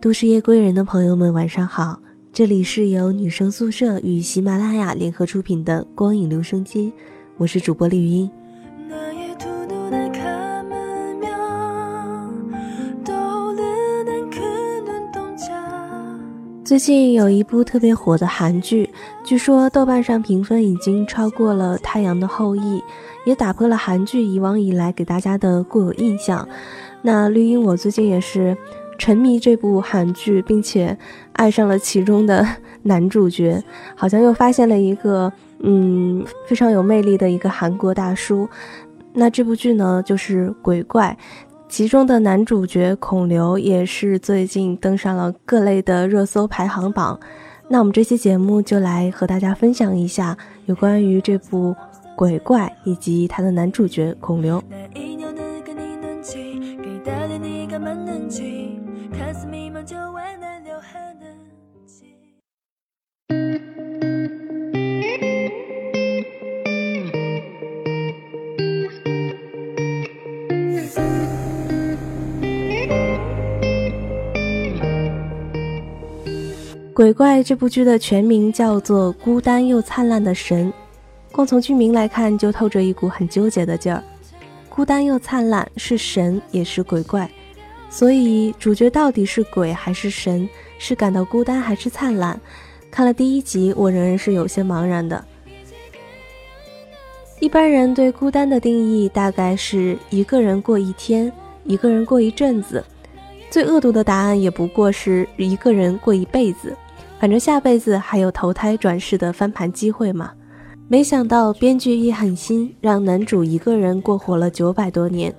都市夜归人的朋友们，晚上好！这里是由女生宿舍与喜马拉雅联合出品的光影留声机，我是主播丽音。最近有一部特别火的韩剧，据说豆瓣上评分已经超过了《太阳的后裔》，也打破了韩剧以往以来给大家的固有印象。那绿茵，我最近也是沉迷这部韩剧，并且爱上了其中的男主角，好像又发现了一个嗯非常有魅力的一个韩国大叔。那这部剧呢，就是《鬼怪》。其中的男主角孔刘也是最近登上了各类的热搜排行榜。那我们这期节目就来和大家分享一下有关于这部《鬼怪》以及他的男主角孔刘。鬼怪这部剧的全名叫做《孤单又灿烂的神》，光从剧名来看就透着一股很纠结的劲儿。孤单又灿烂是神也是鬼怪，所以主角到底是鬼还是神？是感到孤单还是灿烂？看了第一集，我仍然是有些茫然的。一般人对孤单的定义大概是一个人过一天，一个人过一阵子，最恶毒的答案也不过是一个人过一辈子。反正下辈子还有投胎转世的翻盘机会嘛。没想到编剧一狠心，让男主一个人过活了九百多年，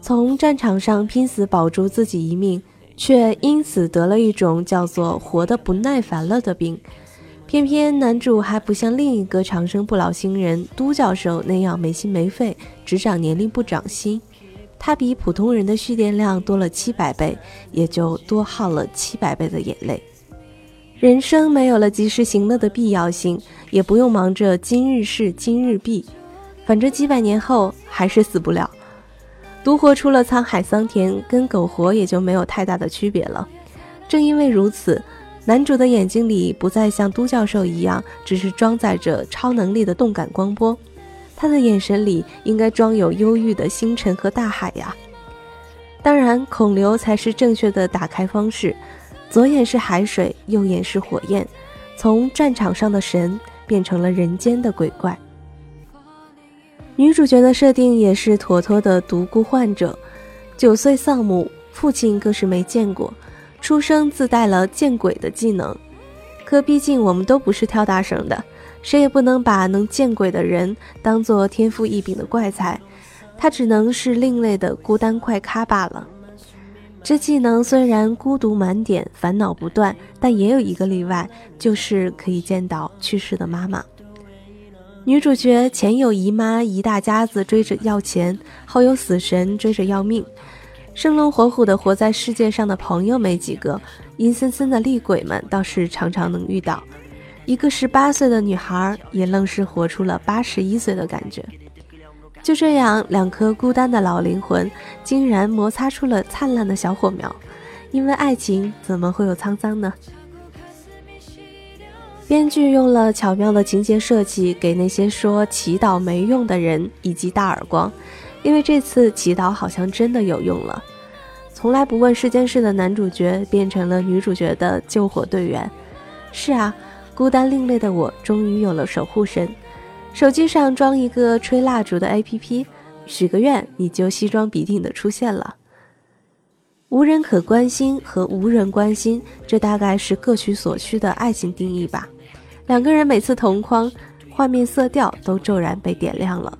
从战场上拼死保住自己一命，却因此得了一种叫做“活得不耐烦了”的病。偏偏男主还不像另一个长生不老星人都教授那样没心没肺，只长年龄不长心。他比普通人的蓄电量多了七百倍，也就多耗了七百倍的眼泪。人生没有了及时行乐的必要性，也不用忙着今日事今日毕，反正几百年后还是死不了。独活出了沧海桑田，跟苟活也就没有太大的区别了。正因为如此，男主的眼睛里不再像都教授一样，只是装载着超能力的动感光波，他的眼神里应该装有忧郁的星辰和大海呀。当然，孔刘才是正确的打开方式。左眼是海水，右眼是火焰，从战场上的神变成了人间的鬼怪。女主角的设定也是妥妥的独孤患者，九岁丧母，父亲更是没见过，出生自带了见鬼的技能。可毕竟我们都不是跳大绳的，谁也不能把能见鬼的人当做天赋异禀的怪才，他只能是另类的孤单怪咖罢了。这技能虽然孤独满点，烦恼不断，但也有一个例外，就是可以见到去世的妈妈。女主角前有姨妈一大家子追着要钱，后有死神追着要命，生龙活虎的活在世界上的朋友没几个，阴森森的厉鬼们倒是常常能遇到。一个十八岁的女孩也愣是活出了八十一岁的感觉。就这样，两颗孤单的老灵魂竟然摩擦出了灿烂的小火苗。因为爱情怎么会有沧桑呢？编剧用了巧妙的情节设计，给那些说祈祷没用的人一记大耳光。因为这次祈祷好像真的有用了。从来不问世间事的男主角变成了女主角的救火队员。是啊，孤单另类的我终于有了守护神。手机上装一个吹蜡烛的 APP，许个愿，你就西装笔挺的出现了。无人可关心和无人关心，这大概是各取所需的爱情定义吧。两个人每次同框，画面色调都骤然被点亮了。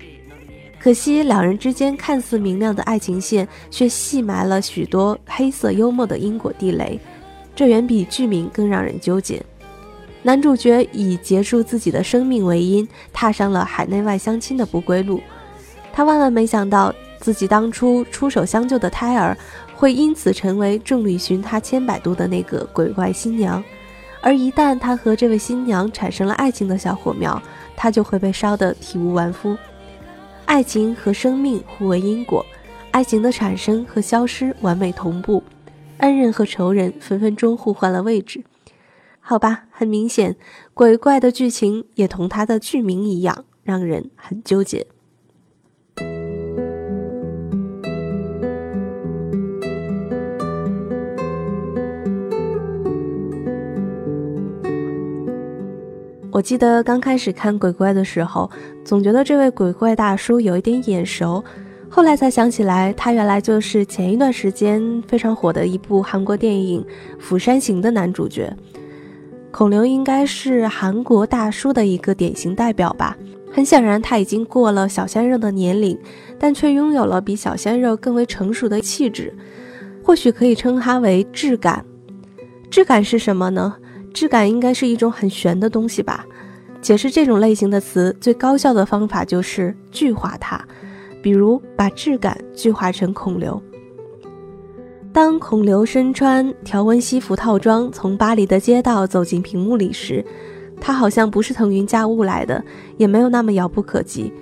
可惜两人之间看似明亮的爱情线，却细埋了许多黑色幽默的因果地雷，这远比剧名更让人纠结。男主角以结束自己的生命为因，踏上了海内外相亲的不归路。他万万没想到，自己当初出手相救的胎儿，会因此成为众里寻他千百度的那个鬼怪新娘。而一旦他和这位新娘产生了爱情的小火苗，他就会被烧得体无完肤。爱情和生命互为因果，爱情的产生和消失完美同步，恩人和仇人分分钟互换了位置。好吧，很明显，鬼怪的剧情也同它的剧名一样，让人很纠结。我记得刚开始看鬼怪的时候，总觉得这位鬼怪大叔有一点眼熟，后来才想起来，他原来就是前一段时间非常火的一部韩国电影《釜山行》的男主角。孔刘应该是韩国大叔的一个典型代表吧。很显然，他已经过了小鲜肉的年龄，但却拥有了比小鲜肉更为成熟的气质。或许可以称他为质感。质感是什么呢？质感应该是一种很玄的东西吧。解释这种类型的词，最高效的方法就是具化它，比如把质感具化成孔刘。当孔刘身穿条纹西服套装从巴黎的街道走进屏幕里时，他好像不是腾云驾雾来的，也没有那么遥不可及，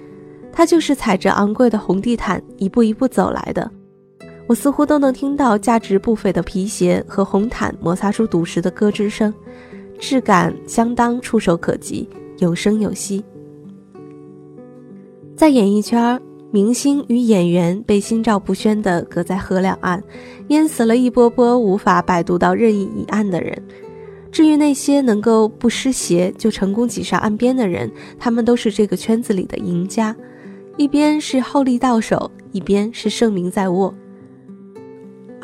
他就是踩着昂贵的红地毯一步一步走来的。我似乎都能听到价值不菲的皮鞋和红毯摩擦出笃实的咯吱声，质感相当触手可及，有声有息。在演艺圈，明星与演员被心照不宣地隔在河两岸，淹死了一波波无法摆渡到任意一岸的人。至于那些能够不湿鞋就成功挤上岸边的人，他们都是这个圈子里的赢家，一边是厚利到手，一边是盛名在握。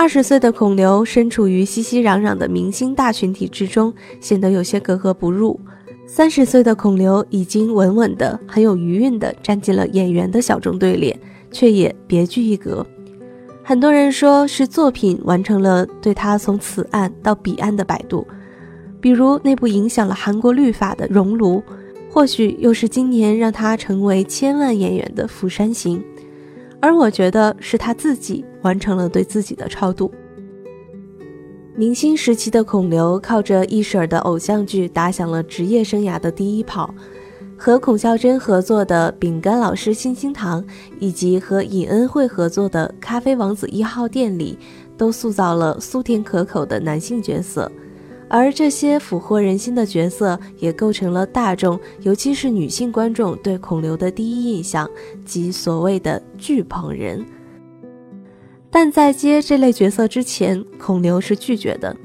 二十岁的孔刘身处于熙熙攘攘的明星大群体之中，显得有些格格不入。三十岁的孔刘已经稳稳的、很有余韵的站进了演员的小众队列，却也别具一格。很多人说是作品完成了对他从此岸到彼岸的摆渡，比如那部影响了韩国律法的《熔炉》，或许又是今年让他成为千万演员的《釜山行》。而我觉得是他自己完成了对自己的超度。明星时期的孔刘靠着一婶的偶像剧打响了职业生涯的第一炮，和孔孝真合作的《饼干老师星星糖》，以及和尹恩惠合作的《咖啡王子一号店》里，都塑造了酥甜可口的男性角色。而这些俘获人心的角色，也构成了大众，尤其是女性观众对孔刘的第一印象，即所谓的“巨捧人”。但在接这类角色之前，孔刘是拒绝的。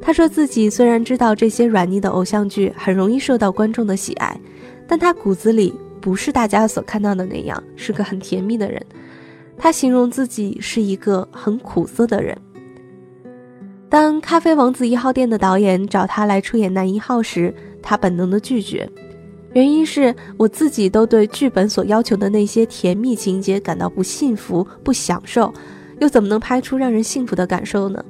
他说自己虽然知道这些软腻的偶像剧很容易受到观众的喜爱，但他骨子里不是大家所看到的那样，是个很甜蜜的人。他形容自己是一个很苦涩的人。当《咖啡王子一号店》的导演找他来出演男一号时，他本能的拒绝，原因是我自己都对剧本所要求的那些甜蜜情节感到不幸福、不享受，又怎么能拍出让人幸福的感受呢？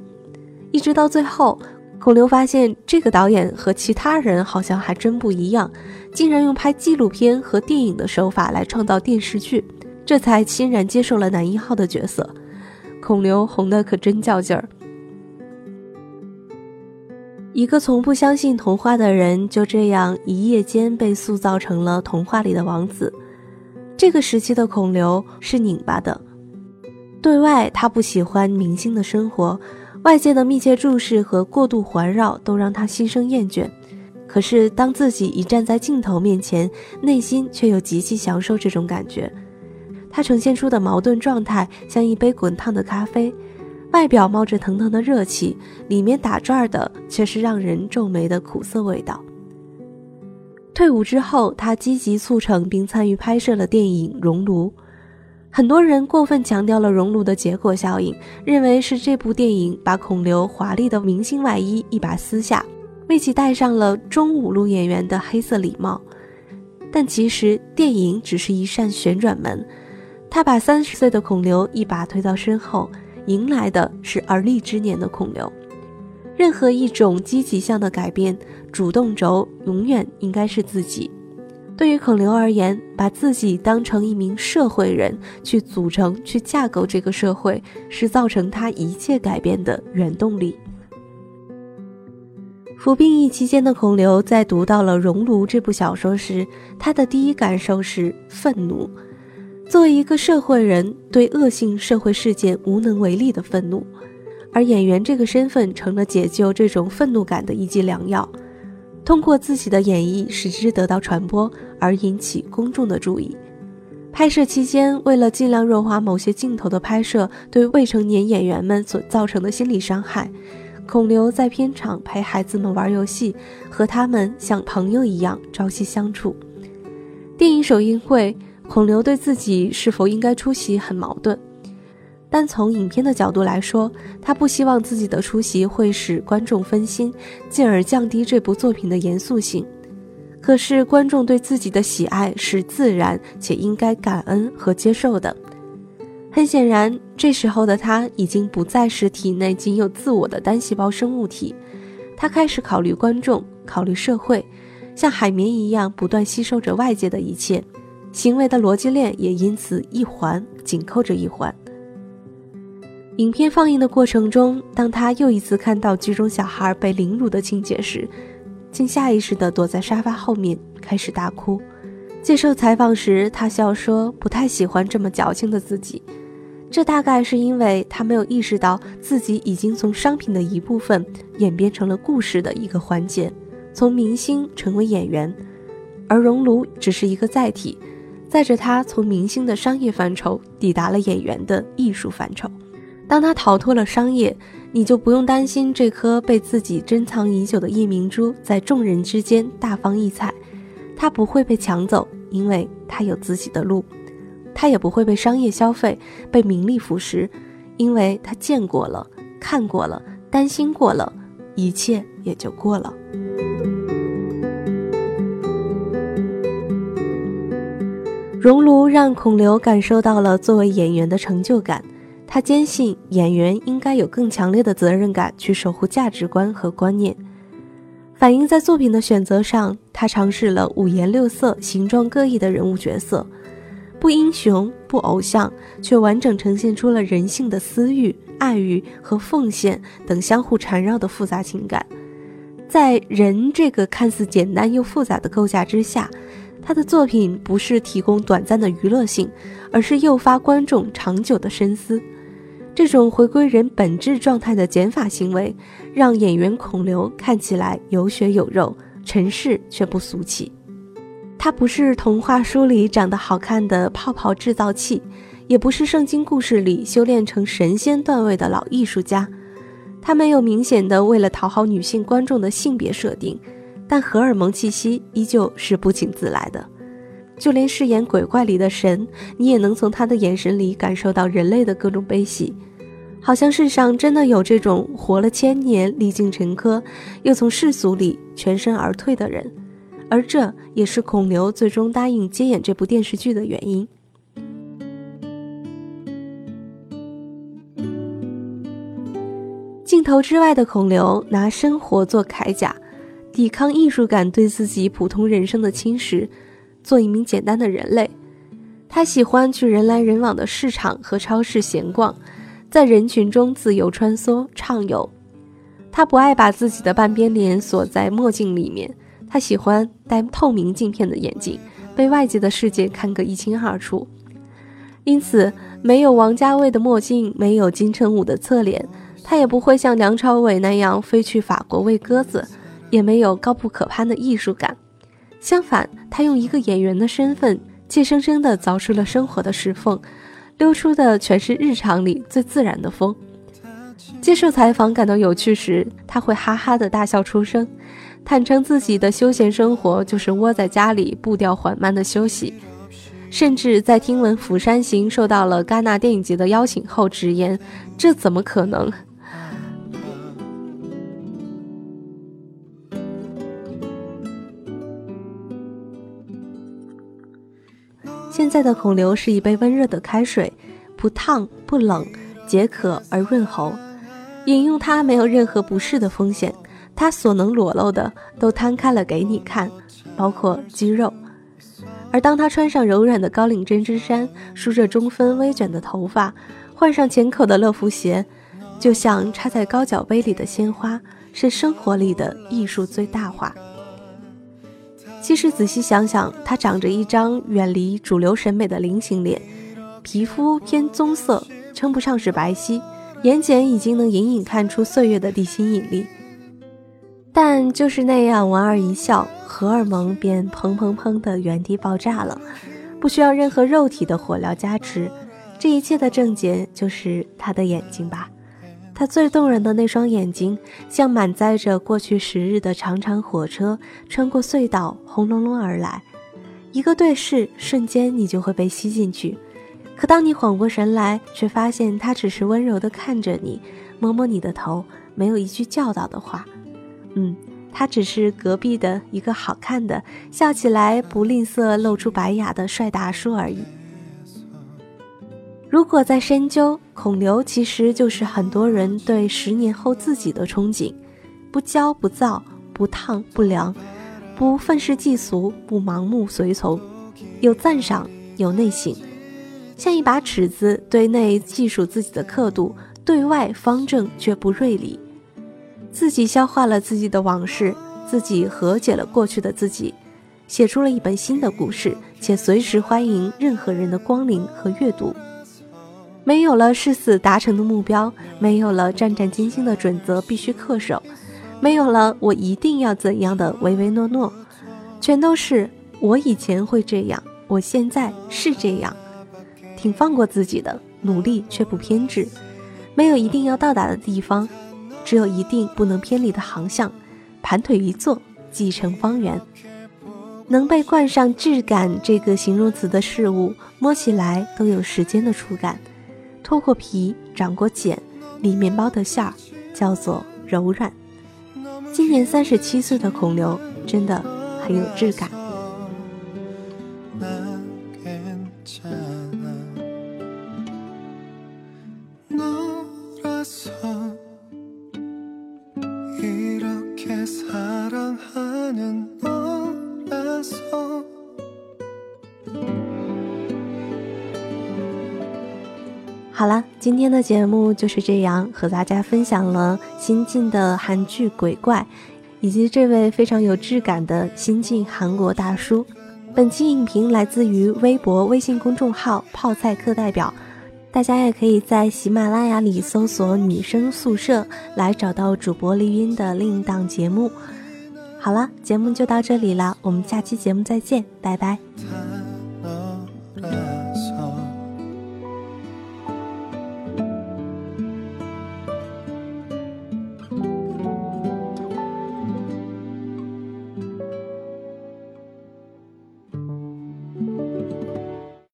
一直到最后，孔刘发现这个导演和其他人好像还真不一样，竟然用拍纪录片和电影的手法来创造电视剧，这才欣然接受了男一号的角色。孔刘红的可真较劲儿。一个从不相信童话的人，就这样一夜间被塑造成了童话里的王子。这个时期的孔刘是拧巴的，对外他不喜欢明星的生活，外界的密切注视和过度环绕都让他心生厌倦。可是当自己一站在镜头面前，内心却又极其享受这种感觉。他呈现出的矛盾状态，像一杯滚烫的咖啡。外表冒着腾腾的热气，里面打转的却是让人皱眉的苦涩味道。退伍之后，他积极促成并参与拍摄了电影《熔炉》。很多人过分强调了《熔炉》的结果效应，认为是这部电影把孔刘华丽的明星外衣一把撕下，为其戴上了中五路演员的黑色礼帽。但其实，电影只是一扇旋转门，他把三十岁的孔刘一把推到身后。迎来的是而立之年的孔刘。任何一种积极向的改变，主动轴永远应该是自己。对于孔刘而言，把自己当成一名社会人，去组成、去架构这个社会，是造成他一切改变的原动力。服兵役期间的孔刘，在读到了《熔炉》这部小说时，他的第一感受是愤怒。作为一个社会人，对恶性社会事件无能为力的愤怒，而演员这个身份成了解救这种愤怒感的一剂良药。通过自己的演绎使之得到传播，而引起公众的注意。拍摄期间，为了尽量弱化某些镜头的拍摄对未成年演员们所造成的心理伤害，孔刘在片场陪孩子们玩游戏，和他们像朋友一样朝夕相处。电影首映会，孔刘对自己是否应该出席很矛盾。但从影片的角度来说，他不希望自己的出席会使观众分心，进而降低这部作品的严肃性。可是，观众对自己的喜爱是自然且应该感恩和接受的。很显然，这时候的他已经不再是体内仅有自我的单细胞生物体，他开始考虑观众，考虑社会，像海绵一样不断吸收着外界的一切，行为的逻辑链也因此一环紧扣着一环。影片放映的过程中，当他又一次看到剧中小孩被凌辱的情节时，竟下意识地躲在沙发后面开始大哭。接受采访时，他笑说：“不太喜欢这么矫情的自己，这大概是因为他没有意识到自己已经从商品的一部分演变成了故事的一个环节，从明星成为演员，而熔炉只是一个载体，载着他从明星的商业范畴抵达了演员的艺术范畴。”当他逃脱了商业，你就不用担心这颗被自己珍藏已久的夜明珠在众人之间大放异彩。他不会被抢走，因为他有自己的路；他也不会被商业消费、被名利腐蚀，因为他见过了、看过了、担心过了，一切也就过了。熔炉让孔刘感受到了作为演员的成就感。他坚信演员应该有更强烈的责任感去守护价值观和观念，反映在作品的选择上，他尝试了五颜六色、形状各异的人物角色，不英雄不偶像，却完整呈现出了人性的私欲、爱欲和奉献等相互缠绕的复杂情感。在人这个看似简单又复杂的构架之下。他的作品不是提供短暂的娱乐性，而是诱发观众长久的深思。这种回归人本质状态的减法行为，让演员孔刘看起来有血有肉，尘世却不俗气。他不是童话书里长得好看的泡泡制造器，也不是圣经故事里修炼成神仙段位的老艺术家。他没有明显的为了讨好女性观众的性别设定。但荷尔蒙气息依旧是不请自来的，就连饰演鬼怪里的神，你也能从他的眼神里感受到人类的各种悲喜，好像世上真的有这种活了千年、历尽沉疴，又从世俗里全身而退的人，而这也是孔刘最终答应接演这部电视剧的原因。镜头之外的孔刘拿生活做铠甲。抵抗艺术感对自己普通人生的侵蚀，做一名简单的人类。他喜欢去人来人往的市场和超市闲逛，在人群中自由穿梭畅游。他不爱把自己的半边脸锁在墨镜里面，他喜欢戴透明镜片的眼镜，被外界的世界看个一清二楚。因此，没有王家卫的墨镜，没有金城武的侧脸，他也不会像梁朝伟那样飞去法国喂鸽子。也没有高不可攀的艺术感，相反，他用一个演员的身份，怯生生地凿出了生活的石缝，溜出的全是日常里最自然的风。接受采访感到有趣时，他会哈哈的大笑出声，坦诚自己的休闲生活就是窝在家里步调缓慢的休息，甚至在听闻《釜山行》受到了戛纳电影节的邀请后，直言：“这怎么可能？”现在的孔刘是一杯温热的开水，不烫不冷，解渴而润喉。饮用它没有任何不适的风险，它所能裸露的都摊开了给你看，包括肌肉。而当他穿上柔软的高领针织衫，梳着中分微卷的头发，换上浅口的乐福鞋，就像插在高脚杯里的鲜花，是生活里的艺术最大化。其实仔细想想，他长着一张远离主流审美的菱形脸，皮肤偏棕色，称不上是白皙，眼睑已经能隐隐看出岁月的地心引力。但就是那样，莞尔一笑，荷尔蒙便砰砰砰的原地爆炸了，不需要任何肉体的火疗加持，这一切的症结就是他的眼睛吧。他最动人的那双眼睛，像满载着过去时日的长长火车，穿过隧道，轰隆隆而来。一个对视，瞬间你就会被吸进去。可当你缓过神来，却发现他只是温柔地看着你，摸摸你的头，没有一句教导的话。嗯，他只是隔壁的一个好看的，笑起来不吝啬露出白牙的帅大叔而已。如果在深究，孔刘其实就是很多人对十年后自己的憧憬：不骄不躁，不烫不凉，不愤世嫉俗，不盲目随从，有赞赏，有内省，像一把尺子，对内计数自己的刻度，对外方正却不锐利。自己消化了自己的往事，自己和解了过去的自己，写出了一本新的故事，且随时欢迎任何人的光临和阅读。没有了誓死达成的目标，没有了战战兢兢的准则必须恪守，没有了我一定要怎样的唯唯诺诺，全都是我以前会这样，我现在是这样，挺放过自己的，努力却不偏执，没有一定要到达的地方，只有一定不能偏离的航向，盘腿一坐即成方圆。能被冠上质感这个形容词的事物，摸起来都有时间的触感。脱过皮，长过茧，里面包的馅儿叫做柔软。今年三十七岁的孔刘真的很有质感。今天的节目就是这样，和大家分享了新晋的韩剧《鬼怪》，以及这位非常有质感的新晋韩国大叔。本期影评来自于微博、微信公众号“泡菜课代表”，大家也可以在喜马拉雅里搜索“女生宿舍”来找到主播丽音的另一档节目。好了，节目就到这里了，我们下期节目再见，拜拜。